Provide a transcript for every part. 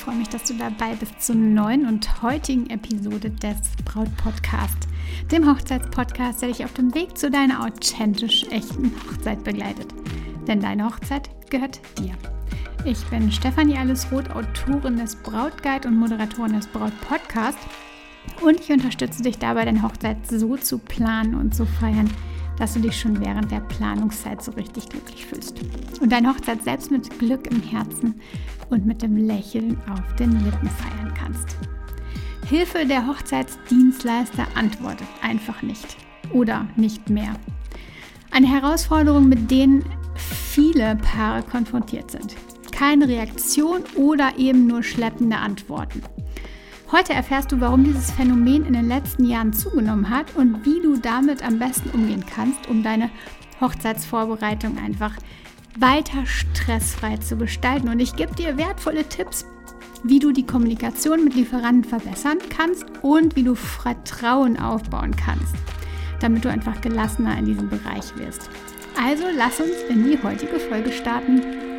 freue mich, dass du dabei bist zur neuen und heutigen Episode des Braut Podcast, dem Hochzeitspodcast, der dich auf dem Weg zu deiner authentisch echten Hochzeit begleitet. Denn deine Hochzeit gehört dir. Ich bin Stefanie Allesroth, Autorin des Brautguide und Moderatorin des Braut Podcast und ich unterstütze dich dabei, deine Hochzeit so zu planen und zu feiern, dass du dich schon während der Planungszeit so richtig glücklich fühlst. Und deine Hochzeit selbst mit Glück im Herzen und mit dem Lächeln auf den Lippen feiern kannst. Hilfe der Hochzeitsdienstleister antwortet einfach nicht oder nicht mehr. Eine Herausforderung, mit denen viele Paare konfrontiert sind. Keine Reaktion oder eben nur schleppende Antworten. Heute erfährst du, warum dieses Phänomen in den letzten Jahren zugenommen hat und wie du damit am besten umgehen kannst, um deine Hochzeitsvorbereitung einfach weiter stressfrei zu gestalten. Und ich gebe dir wertvolle Tipps, wie du die Kommunikation mit Lieferanten verbessern kannst und wie du Vertrauen aufbauen kannst, damit du einfach gelassener in diesem Bereich wirst. Also lass uns in die heutige Folge starten.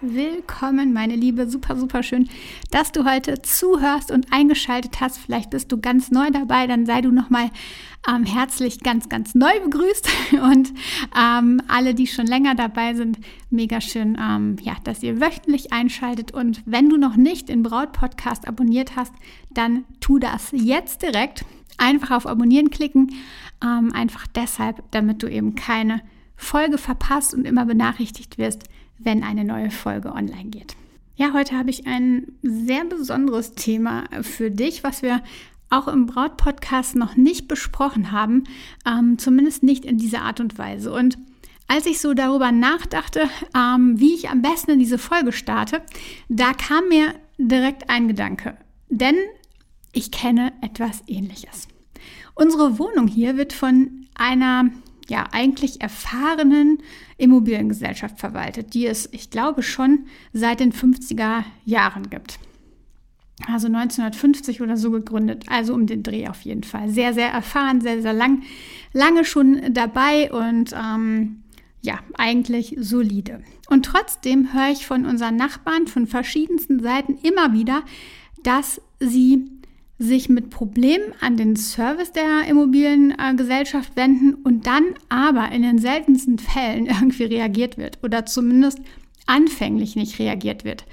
Willkommen, meine Liebe. Super, super schön, dass du heute zuhörst und eingeschaltet hast. Vielleicht bist du ganz neu dabei, dann sei du nochmal ähm, herzlich ganz, ganz neu begrüßt. Und ähm, alle, die schon länger dabei sind, mega schön, ähm, ja, dass ihr wöchentlich einschaltet. Und wenn du noch nicht den Braut-Podcast abonniert hast, dann tu das jetzt direkt. Einfach auf Abonnieren klicken. Ähm, einfach deshalb, damit du eben keine Folge verpasst und immer benachrichtigt wirst wenn eine neue Folge online geht. Ja, heute habe ich ein sehr besonderes Thema für dich, was wir auch im Braut-Podcast noch nicht besprochen haben, ähm, zumindest nicht in dieser Art und Weise. Und als ich so darüber nachdachte, ähm, wie ich am besten in diese Folge starte, da kam mir direkt ein Gedanke. Denn ich kenne etwas Ähnliches. Unsere Wohnung hier wird von einer ja eigentlich erfahrenen Immobiliengesellschaft verwaltet, die es, ich glaube, schon seit den 50er Jahren gibt. Also 1950 oder so gegründet, also um den Dreh auf jeden Fall. Sehr, sehr erfahren, sehr, sehr lang, lange schon dabei und ähm, ja, eigentlich solide. Und trotzdem höre ich von unseren Nachbarn von verschiedensten Seiten immer wieder, dass sie sich mit Problemen an den Service der Immobiliengesellschaft wenden und dann aber in den seltensten Fällen irgendwie reagiert wird oder zumindest anfänglich nicht reagiert wird.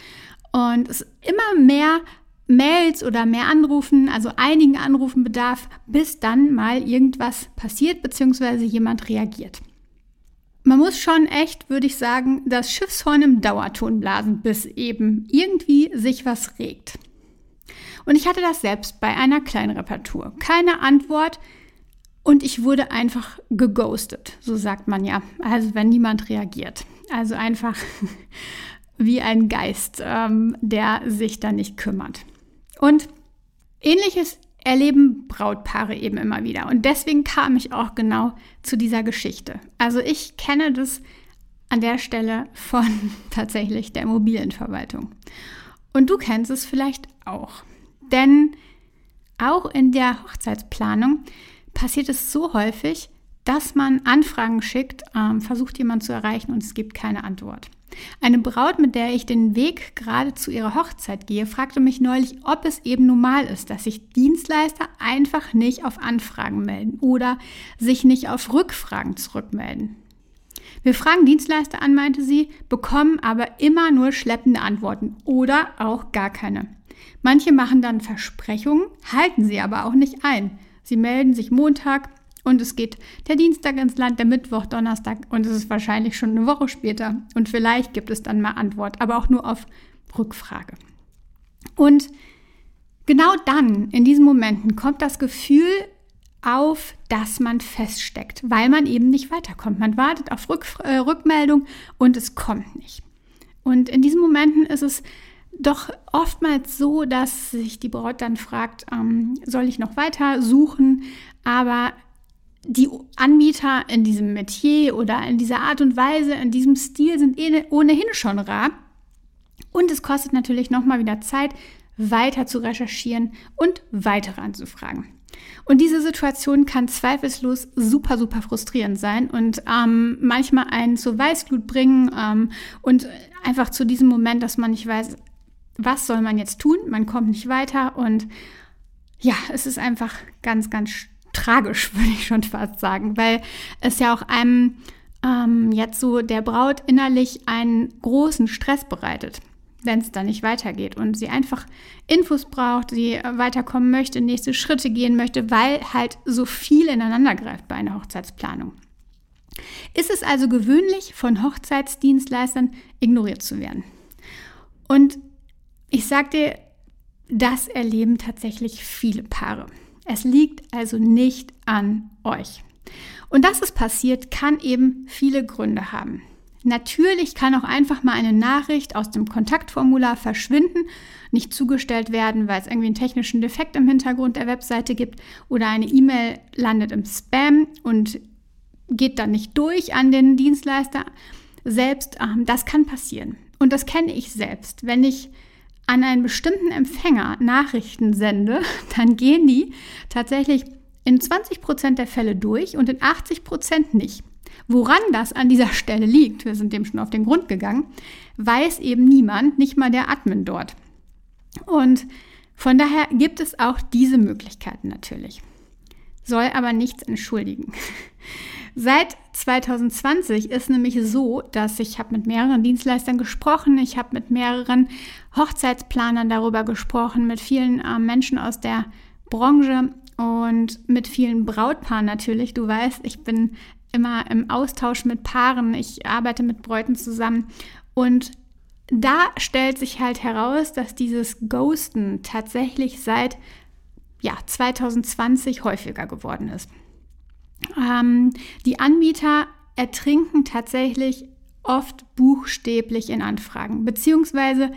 Und es immer mehr Mails oder mehr Anrufen, also einigen Anrufen bedarf, bis dann mal irgendwas passiert bzw. jemand reagiert. Man muss schon echt, würde ich sagen, das Schiffshorn im Dauerton blasen, bis eben irgendwie sich was regt. Und ich hatte das selbst bei einer kleinen Reparatur. Keine Antwort und ich wurde einfach geghostet, so sagt man ja. Also wenn niemand reagiert. Also einfach wie ein Geist, ähm, der sich da nicht kümmert. Und ähnliches erleben Brautpaare eben immer wieder. Und deswegen kam ich auch genau zu dieser Geschichte. Also ich kenne das an der Stelle von tatsächlich der Immobilienverwaltung. Und du kennst es vielleicht auch. Denn auch in der Hochzeitsplanung passiert es so häufig, dass man Anfragen schickt, ähm, versucht jemand zu erreichen und es gibt keine Antwort. Eine Braut, mit der ich den Weg gerade zu ihrer Hochzeit gehe, fragte mich neulich, ob es eben normal ist, dass sich Dienstleister einfach nicht auf Anfragen melden oder sich nicht auf Rückfragen zurückmelden. Wir fragen Dienstleister an, meinte sie, bekommen aber immer nur schleppende Antworten oder auch gar keine. Manche machen dann Versprechungen, halten sie aber auch nicht ein. Sie melden sich Montag und es geht der Dienstag ins Land, der Mittwoch, Donnerstag und es ist wahrscheinlich schon eine Woche später. Und vielleicht gibt es dann mal Antwort, aber auch nur auf Rückfrage. Und genau dann, in diesen Momenten, kommt das Gefühl auf, dass man feststeckt, weil man eben nicht weiterkommt. Man wartet auf Rück, äh, Rückmeldung und es kommt nicht. Und in diesen Momenten ist es doch oftmals so, dass sich die Braut dann fragt, ähm, soll ich noch weiter suchen? Aber die Anbieter in diesem Metier oder in dieser Art und Weise, in diesem Stil sind eh ohnehin schon rar. Und es kostet natürlich nochmal wieder Zeit, weiter zu recherchieren und weitere anzufragen. Und diese Situation kann zweifellos super, super frustrierend sein und ähm, manchmal einen zur Weißglut bringen ähm, und einfach zu diesem Moment, dass man nicht weiß, was soll man jetzt tun? Man kommt nicht weiter und ja, es ist einfach ganz, ganz tragisch, würde ich schon fast sagen, weil es ja auch einem ähm, jetzt so der Braut innerlich einen großen Stress bereitet wenn es dann nicht weitergeht und sie einfach Infos braucht, sie weiterkommen möchte, nächste Schritte gehen möchte, weil halt so viel ineinander greift bei einer Hochzeitsplanung. Ist es also gewöhnlich, von Hochzeitsdienstleistern ignoriert zu werden? Und ich sage dir, das erleben tatsächlich viele Paare. Es liegt also nicht an euch. Und dass es passiert, kann eben viele Gründe haben. Natürlich kann auch einfach mal eine Nachricht aus dem Kontaktformular verschwinden, nicht zugestellt werden, weil es irgendwie einen technischen Defekt im Hintergrund der Webseite gibt oder eine E-Mail landet im Spam und geht dann nicht durch an den Dienstleister selbst. Ähm, das kann passieren. Und das kenne ich selbst. Wenn ich an einen bestimmten Empfänger Nachrichten sende, dann gehen die tatsächlich in 20 Prozent der Fälle durch und in 80 Prozent nicht. Woran das an dieser Stelle liegt, wir sind dem schon auf den Grund gegangen, weiß eben niemand, nicht mal der Admin dort. Und von daher gibt es auch diese Möglichkeiten natürlich. Soll aber nichts entschuldigen. Seit 2020 ist nämlich so, dass ich habe mit mehreren Dienstleistern gesprochen, ich habe mit mehreren Hochzeitsplanern darüber gesprochen, mit vielen äh, Menschen aus der Branche und mit vielen Brautpaaren natürlich. Du weißt, ich bin immer im Austausch mit Paaren, ich arbeite mit Bräuten zusammen und da stellt sich halt heraus, dass dieses Ghosten tatsächlich seit ja, 2020 häufiger geworden ist. Ähm, die Anbieter ertrinken tatsächlich oft buchstäblich in Anfragen, beziehungsweise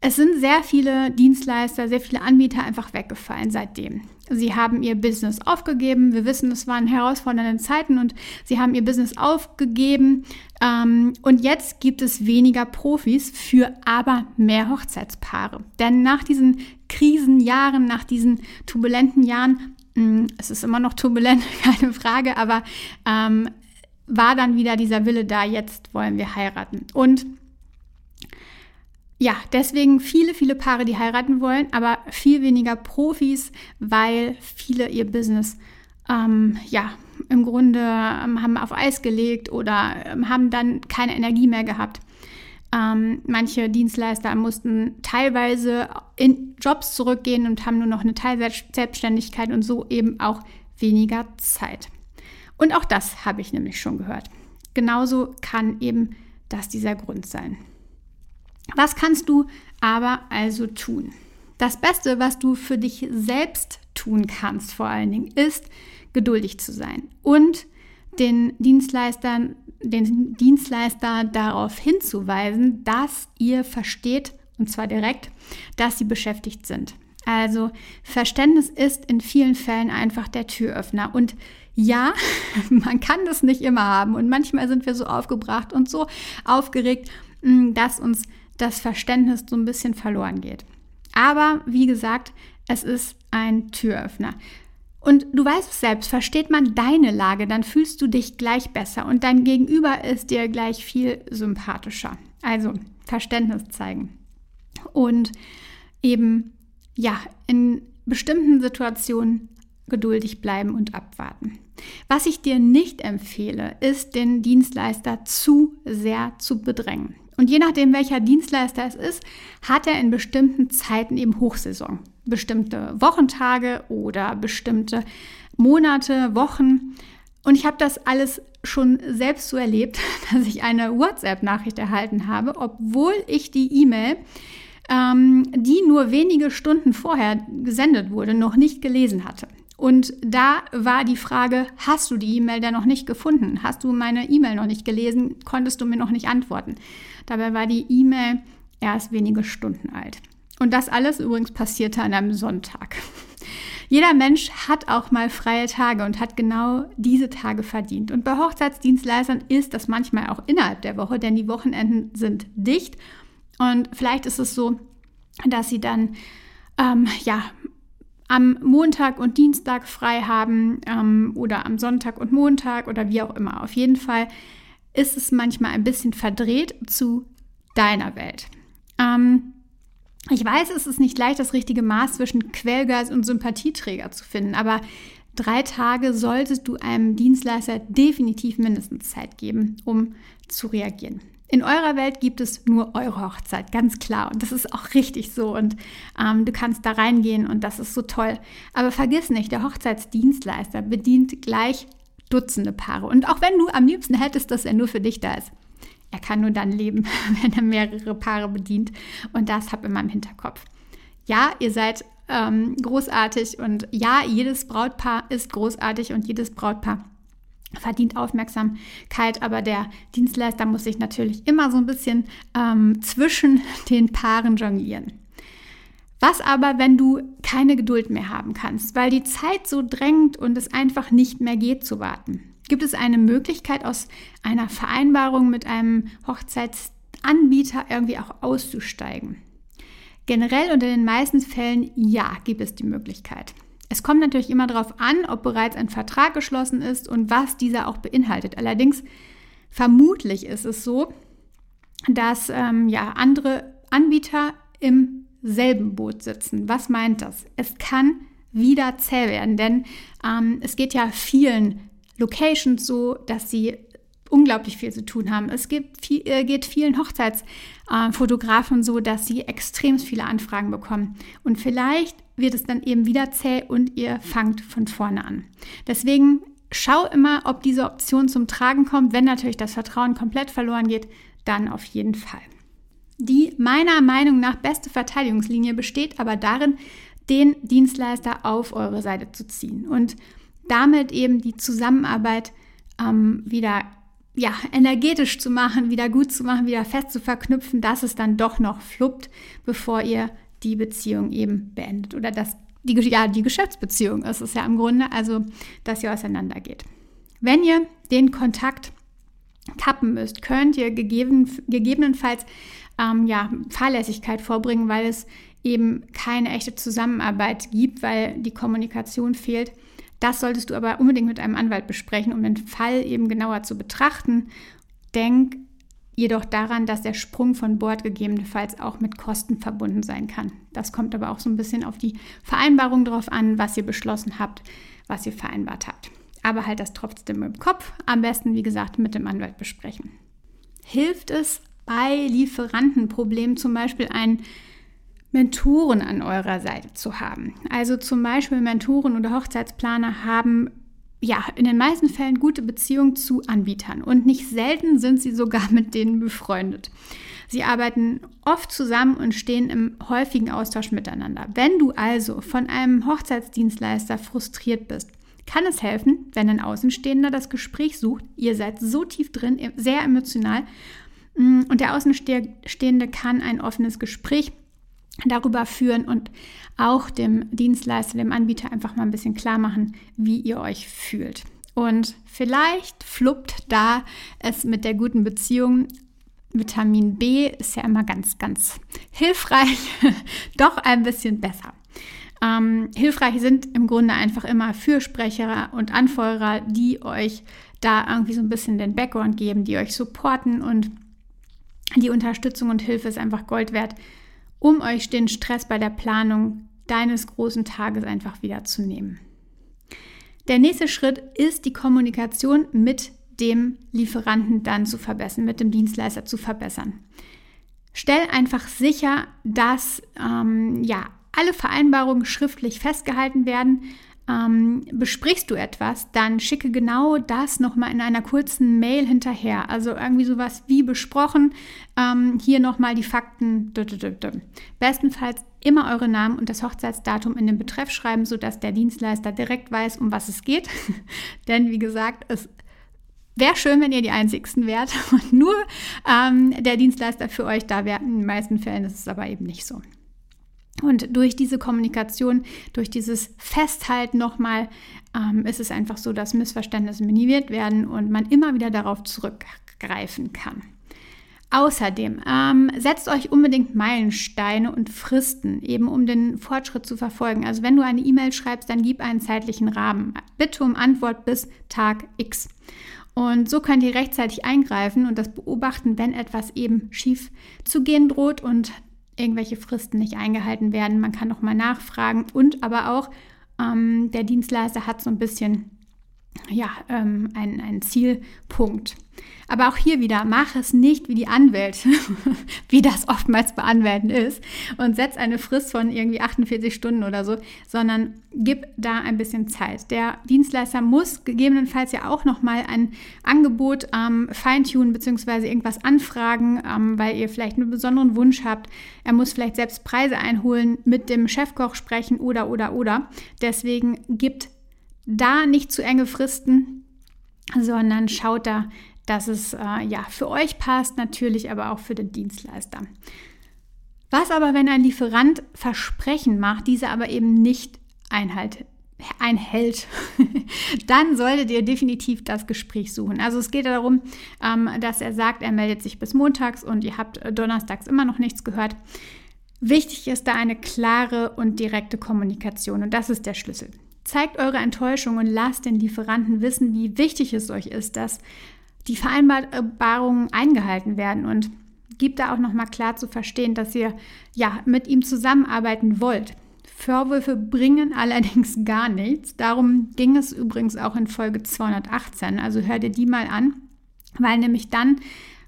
es sind sehr viele Dienstleister, sehr viele Anbieter einfach weggefallen seitdem. Sie haben ihr Business aufgegeben. Wir wissen, es waren herausfordernde Zeiten und sie haben ihr Business aufgegeben. Ähm, und jetzt gibt es weniger Profis für aber mehr Hochzeitspaare. Denn nach diesen Krisenjahren, nach diesen turbulenten Jahren, hm, es ist immer noch turbulent, keine Frage, aber ähm, war dann wieder dieser Wille da, jetzt wollen wir heiraten. Und ja, deswegen viele, viele Paare, die heiraten wollen, aber viel weniger Profis, weil viele ihr Business ähm, ja im Grunde ähm, haben auf Eis gelegt oder ähm, haben dann keine Energie mehr gehabt. Ähm, manche Dienstleister mussten teilweise in Jobs zurückgehen und haben nur noch eine Teilselbstständigkeit und so eben auch weniger Zeit. Und auch das habe ich nämlich schon gehört. Genauso kann eben das dieser Grund sein. Was kannst du aber also tun? Das Beste, was du für dich selbst tun kannst, vor allen Dingen, ist geduldig zu sein und den Dienstleistern, den Dienstleister darauf hinzuweisen, dass ihr versteht, und zwar direkt, dass sie beschäftigt sind. Also Verständnis ist in vielen Fällen einfach der Türöffner. Und ja, man kann das nicht immer haben. Und manchmal sind wir so aufgebracht und so aufgeregt, mm, dass uns das Verständnis so ein bisschen verloren geht. Aber wie gesagt, es ist ein Türöffner. Und du weißt es selbst, versteht man deine Lage, dann fühlst du dich gleich besser und dein Gegenüber ist dir gleich viel sympathischer. Also Verständnis zeigen. Und eben, ja, in bestimmten Situationen geduldig bleiben und abwarten. Was ich dir nicht empfehle, ist, den Dienstleister zu sehr zu bedrängen. Und je nachdem, welcher Dienstleister es ist, hat er in bestimmten Zeiten eben Hochsaison. Bestimmte Wochentage oder bestimmte Monate, Wochen. Und ich habe das alles schon selbst so erlebt, dass ich eine WhatsApp-Nachricht erhalten habe, obwohl ich die E-Mail, ähm, die nur wenige Stunden vorher gesendet wurde, noch nicht gelesen hatte. Und da war die Frage, hast du die E-Mail denn noch nicht gefunden? Hast du meine E-Mail noch nicht gelesen? Konntest du mir noch nicht antworten? Dabei war die E-Mail erst wenige Stunden alt. Und das alles übrigens passierte an einem Sonntag. Jeder Mensch hat auch mal freie Tage und hat genau diese Tage verdient. Und bei Hochzeitsdienstleistern ist das manchmal auch innerhalb der Woche, denn die Wochenenden sind dicht Und vielleicht ist es so, dass sie dann ähm, ja am Montag und Dienstag frei haben ähm, oder am Sonntag und Montag oder wie auch immer. Auf jeden Fall ist es manchmal ein bisschen verdreht zu deiner Welt. Ähm, ich weiß, es ist nicht leicht, das richtige Maß zwischen Quellgeist und Sympathieträger zu finden, aber drei Tage solltest du einem Dienstleister definitiv mindestens Zeit geben, um zu reagieren. In eurer Welt gibt es nur eure Hochzeit, ganz klar. Und das ist auch richtig so. Und ähm, du kannst da reingehen und das ist so toll. Aber vergiss nicht, der Hochzeitsdienstleister bedient gleich Dutzende Paare. Und auch wenn du am liebsten hättest, dass er nur für dich da ist, er kann nur dann leben, wenn er mehrere Paare bedient. Und das habe ich immer im Hinterkopf. Ja, ihr seid ähm, großartig und ja, jedes Brautpaar ist großartig und jedes Brautpaar verdient Aufmerksamkeit, aber der Dienstleister muss sich natürlich immer so ein bisschen ähm, zwischen den Paaren jonglieren. Was aber, wenn du keine Geduld mehr haben kannst, weil die Zeit so drängt und es einfach nicht mehr geht zu warten? Gibt es eine Möglichkeit, aus einer Vereinbarung mit einem Hochzeitsanbieter irgendwie auch auszusteigen? Generell und in den meisten Fällen ja, gibt es die Möglichkeit. Es kommt natürlich immer darauf an, ob bereits ein Vertrag geschlossen ist und was dieser auch beinhaltet. Allerdings vermutlich ist es so, dass ähm, ja, andere Anbieter im selben Boot sitzen. Was meint das? Es kann wieder zäh werden, denn ähm, es geht ja vielen Locations so, dass sie unglaublich viel zu tun haben. Es gibt viel, äh, geht vielen Hochzeitsfotografen äh, so, dass sie extrem viele Anfragen bekommen. Und vielleicht wird es dann eben wieder zäh und ihr fangt von vorne an. Deswegen schau immer, ob diese Option zum Tragen kommt. Wenn natürlich das Vertrauen komplett verloren geht, dann auf jeden Fall. Die meiner Meinung nach beste Verteidigungslinie besteht aber darin, den Dienstleister auf eure Seite zu ziehen und damit eben die Zusammenarbeit ähm, wieder ja, energetisch zu machen, wieder gut zu machen, wieder fest zu verknüpfen, dass es dann doch noch fluppt, bevor ihr die Beziehung eben beendet. Oder dass die, ja, die Geschäftsbeziehung ist es ja im Grunde, also dass ihr auseinandergeht. Wenn ihr den Kontakt kappen müsst, könnt ihr gegeben, gegebenenfalls ähm, ja, Fahrlässigkeit vorbringen, weil es eben keine echte Zusammenarbeit gibt, weil die Kommunikation fehlt. Das solltest du aber unbedingt mit einem Anwalt besprechen, um den Fall eben genauer zu betrachten. Denk jedoch daran, dass der Sprung von Bord gegebenenfalls auch mit Kosten verbunden sein kann. Das kommt aber auch so ein bisschen auf die Vereinbarung drauf an, was ihr beschlossen habt, was ihr vereinbart habt. Aber halt das trotzdem im Kopf. Am besten, wie gesagt, mit dem Anwalt besprechen. Hilft es bei Lieferantenproblemen zum Beispiel ein Mentoren an eurer Seite zu haben. Also zum Beispiel Mentoren oder Hochzeitsplaner haben ja in den meisten Fällen gute Beziehungen zu Anbietern und nicht selten sind sie sogar mit denen befreundet. Sie arbeiten oft zusammen und stehen im häufigen Austausch miteinander. Wenn du also von einem Hochzeitsdienstleister frustriert bist, kann es helfen, wenn ein Außenstehender das Gespräch sucht. Ihr seid so tief drin, sehr emotional mm, und der Außenstehende kann ein offenes Gespräch darüber führen und auch dem Dienstleister, dem Anbieter einfach mal ein bisschen klar machen, wie ihr euch fühlt. Und vielleicht fluppt da es mit der guten Beziehung. Vitamin B ist ja immer ganz, ganz hilfreich, doch ein bisschen besser. Ähm, hilfreich sind im Grunde einfach immer Fürsprecher und Anfeuerer, die euch da irgendwie so ein bisschen den Background geben, die euch supporten und die Unterstützung und Hilfe ist einfach Gold wert, um euch den Stress bei der Planung deines großen Tages einfach wieder zu nehmen. Der nächste Schritt ist die Kommunikation mit dem Lieferanten dann zu verbessern, mit dem Dienstleister zu verbessern. Stell einfach sicher, dass ähm, ja, alle Vereinbarungen schriftlich festgehalten werden, ähm, besprichst du etwas, dann schicke genau das nochmal in einer kurzen Mail hinterher. Also irgendwie sowas wie besprochen. Ähm, hier nochmal die Fakten. Bestenfalls immer eure Namen und das Hochzeitsdatum in den Betreff schreiben, sodass der Dienstleister direkt weiß, um was es geht. Denn wie gesagt, es Wäre schön, wenn ihr die Einzigsten wärt und nur ähm, der Dienstleister für euch da wäre. In den meisten Fällen ist es aber eben nicht so. Und durch diese Kommunikation, durch dieses Festhalten nochmal, ähm, ist es einfach so, dass Missverständnisse minimiert werden und man immer wieder darauf zurückgreifen kann. Außerdem ähm, setzt euch unbedingt Meilensteine und Fristen, eben um den Fortschritt zu verfolgen. Also wenn du eine E-Mail schreibst, dann gib einen zeitlichen Rahmen. Bitte um Antwort bis Tag X. Und so könnt ihr rechtzeitig eingreifen und das beobachten, wenn etwas eben schief zu gehen droht und irgendwelche Fristen nicht eingehalten werden. Man kann noch mal nachfragen und aber auch ähm, der Dienstleister hat so ein bisschen ja, ähm, ein, ein Zielpunkt. Aber auch hier wieder, mach es nicht wie die Anwälte, wie das oftmals bei Anwälten ist, und setz eine Frist von irgendwie 48 Stunden oder so, sondern gib da ein bisschen Zeit. Der Dienstleister muss gegebenenfalls ja auch nochmal ein Angebot ähm, feintunen bzw. irgendwas anfragen, ähm, weil ihr vielleicht einen besonderen Wunsch habt. Er muss vielleicht selbst Preise einholen, mit dem Chefkoch sprechen oder, oder, oder. Deswegen gibt da nicht zu enge Fristen, sondern schaut da, dass es äh, ja für euch passt, natürlich aber auch für den Dienstleister. Was aber, wenn ein Lieferant Versprechen macht, diese aber eben nicht einhält, einhält, dann solltet ihr definitiv das Gespräch suchen. Also es geht darum, ähm, dass er sagt, er meldet sich bis montags und ihr habt donnerstags immer noch nichts gehört. Wichtig ist da eine klare und direkte Kommunikation und das ist der Schlüssel. Zeigt eure Enttäuschung und lasst den Lieferanten wissen, wie wichtig es euch ist, dass die Vereinbarungen eingehalten werden und gibt da auch nochmal klar zu verstehen, dass ihr ja mit ihm zusammenarbeiten wollt. Vorwürfe bringen allerdings gar nichts. Darum ging es übrigens auch in Folge 218. Also hör dir die mal an, weil nämlich dann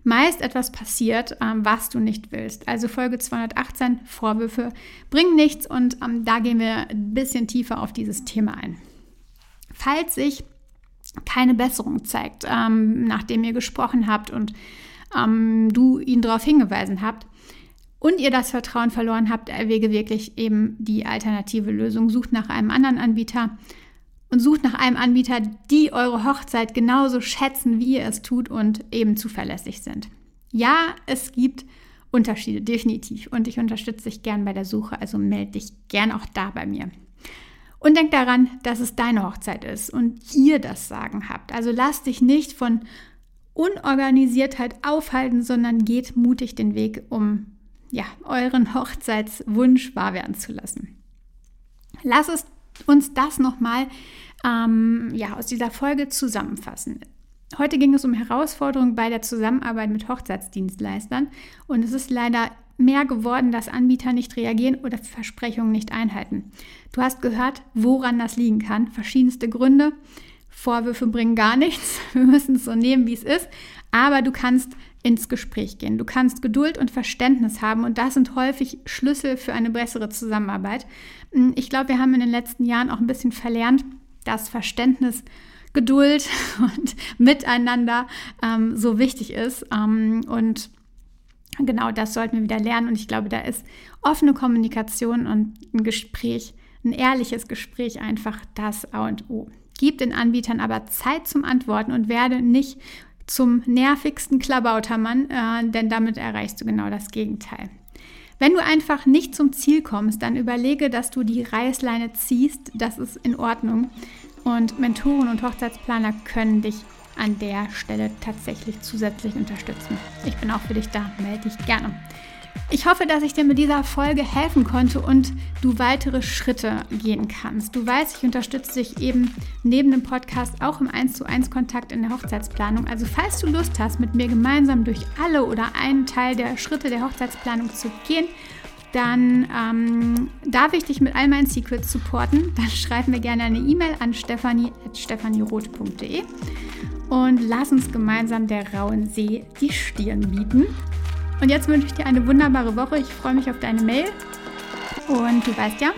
meist etwas passiert, ähm, was du nicht willst. Also Folge 218, Vorwürfe bringen nichts und ähm, da gehen wir ein bisschen tiefer auf dieses Thema ein. Falls sich keine Besserung zeigt, ähm, nachdem ihr gesprochen habt und ähm, du ihn darauf hingewiesen habt, und ihr das Vertrauen verloren habt, erwäge wirklich eben die alternative Lösung. Sucht nach einem anderen Anbieter und sucht nach einem Anbieter, die eure Hochzeit genauso schätzen, wie ihr es tut und eben zuverlässig sind. Ja, es gibt Unterschiede, definitiv. Und ich unterstütze dich gern bei der Suche, also melde dich gern auch da bei mir. Und denk daran, dass es deine Hochzeit ist und ihr das Sagen habt. Also lass dich nicht von Unorganisiertheit aufhalten, sondern geht mutig den Weg, um ja, euren Hochzeitswunsch wahr werden zu lassen. Lass es uns das nochmal ähm, ja, aus dieser Folge zusammenfassen. Heute ging es um Herausforderungen bei der Zusammenarbeit mit Hochzeitsdienstleistern und es ist leider mehr geworden, dass Anbieter nicht reagieren oder Versprechungen nicht einhalten. Du hast gehört, woran das liegen kann. Verschiedenste Gründe. Vorwürfe bringen gar nichts. Wir müssen es so nehmen, wie es ist. Aber du kannst ins Gespräch gehen. Du kannst Geduld und Verständnis haben und das sind häufig Schlüssel für eine bessere Zusammenarbeit. Hm, ich glaube, wir haben in den letzten Jahren auch ein bisschen verlernt, dass Verständnis, Geduld und Miteinander ähm, so wichtig ist. Ähm, und genau das sollten wir wieder lernen. Und ich glaube, da ist offene Kommunikation und ein Gespräch, ein ehrliches Gespräch einfach das A und O. Gib den Anbietern aber Zeit zum Antworten und werde nicht zum nervigsten Klabautermann, äh, denn damit erreichst du genau das Gegenteil. Wenn du einfach nicht zum Ziel kommst, dann überlege, dass du die Reißleine ziehst. Das ist in Ordnung. Und Mentoren und Hochzeitsplaner können dich an der Stelle tatsächlich zusätzlich unterstützen. Ich bin auch für dich da. Melde dich gerne. Ich hoffe, dass ich dir mit dieser Folge helfen konnte und du weitere Schritte gehen kannst. Du weißt, ich unterstütze dich eben neben dem Podcast auch im 1 zu 1 Kontakt in der Hochzeitsplanung. Also falls du Lust hast, mit mir gemeinsam durch alle oder einen Teil der Schritte der Hochzeitsplanung zu gehen, dann ähm, darf ich dich mit all meinen Secrets supporten. Dann schreib mir gerne eine E-Mail an stefanie.stephanieroth.de und lass uns gemeinsam der rauen See die Stirn bieten. Und jetzt wünsche ich dir eine wunderbare Woche. Ich freue mich auf deine Mail. Und du weißt ja,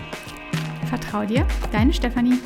vertrau dir, deine Stefanie.